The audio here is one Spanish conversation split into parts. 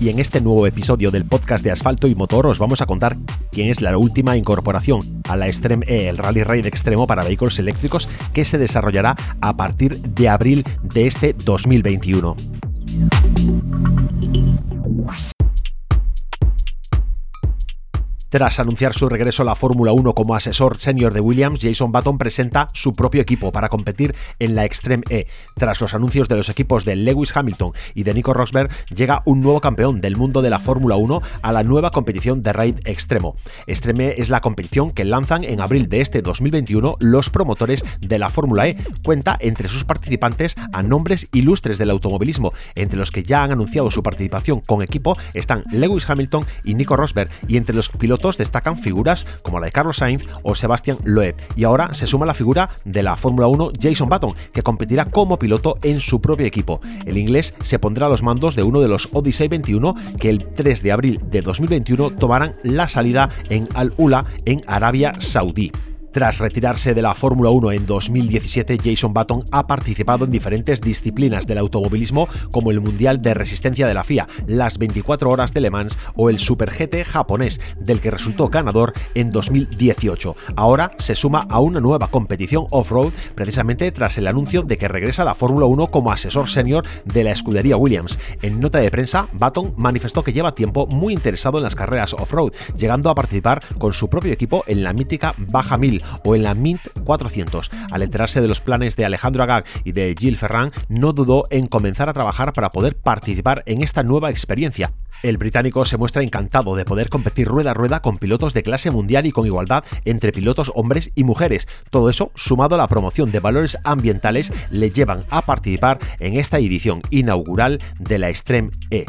y en este nuevo episodio del podcast de Asfalto y Motor os vamos a contar quién es la última incorporación a la Extreme E, el Rally Raid extremo para vehículos eléctricos que se desarrollará a partir de abril de este 2021. Tras anunciar su regreso a la Fórmula 1 como asesor senior de Williams, Jason Button presenta su propio equipo para competir en la Extreme E. Tras los anuncios de los equipos de Lewis Hamilton y de Nico Rosberg, llega un nuevo campeón del mundo de la Fórmula 1 a la nueva competición de raid extremo. Extreme E es la competición que lanzan en abril de este 2021 los promotores de la Fórmula E. Cuenta entre sus participantes a nombres ilustres del automovilismo, entre los que ya han anunciado su participación con equipo están Lewis Hamilton y Nico Rosberg, y entre los pilotos destacan figuras como la de Carlos Sainz o Sebastián Loeb. Y ahora se suma la figura de la Fórmula 1 Jason Button, que competirá como piloto en su propio equipo. El inglés se pondrá a los mandos de uno de los Odyssey 21 que el 3 de abril de 2021 tomarán la salida en Al-Ula en Arabia Saudí. Tras retirarse de la Fórmula 1 en 2017, Jason Button ha participado en diferentes disciplinas del automovilismo como el Mundial de Resistencia de la FIA, las 24 horas de Le Mans o el Super GT japonés, del que resultó ganador en 2018. Ahora se suma a una nueva competición off-road precisamente tras el anuncio de que regresa a la Fórmula 1 como asesor senior de la escudería Williams. En nota de prensa, Button manifestó que lleva tiempo muy interesado en las carreras off-road, llegando a participar con su propio equipo en la mítica Baja 1000 o en la Mint 400. Al enterarse de los planes de Alejandro Agag y de Gilles Ferrand, no dudó en comenzar a trabajar para poder participar en esta nueva experiencia. El británico se muestra encantado de poder competir rueda a rueda con pilotos de clase mundial y con igualdad entre pilotos hombres y mujeres. Todo eso, sumado a la promoción de valores ambientales, le llevan a participar en esta edición inaugural de la Extreme E.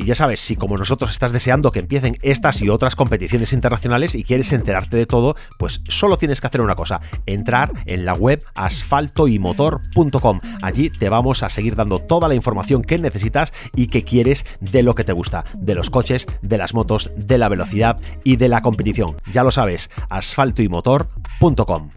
Y ya sabes, si como nosotros estás deseando que empiecen estas y otras competiciones internacionales y quieres enterarte de todo, pues solo tienes que hacer una cosa, entrar en la web asfaltoymotor.com. Allí te vamos a seguir dando toda la información que necesitas y que quieres de lo que te gusta, de los coches, de las motos, de la velocidad y de la competición. Ya lo sabes, asfaltoymotor.com.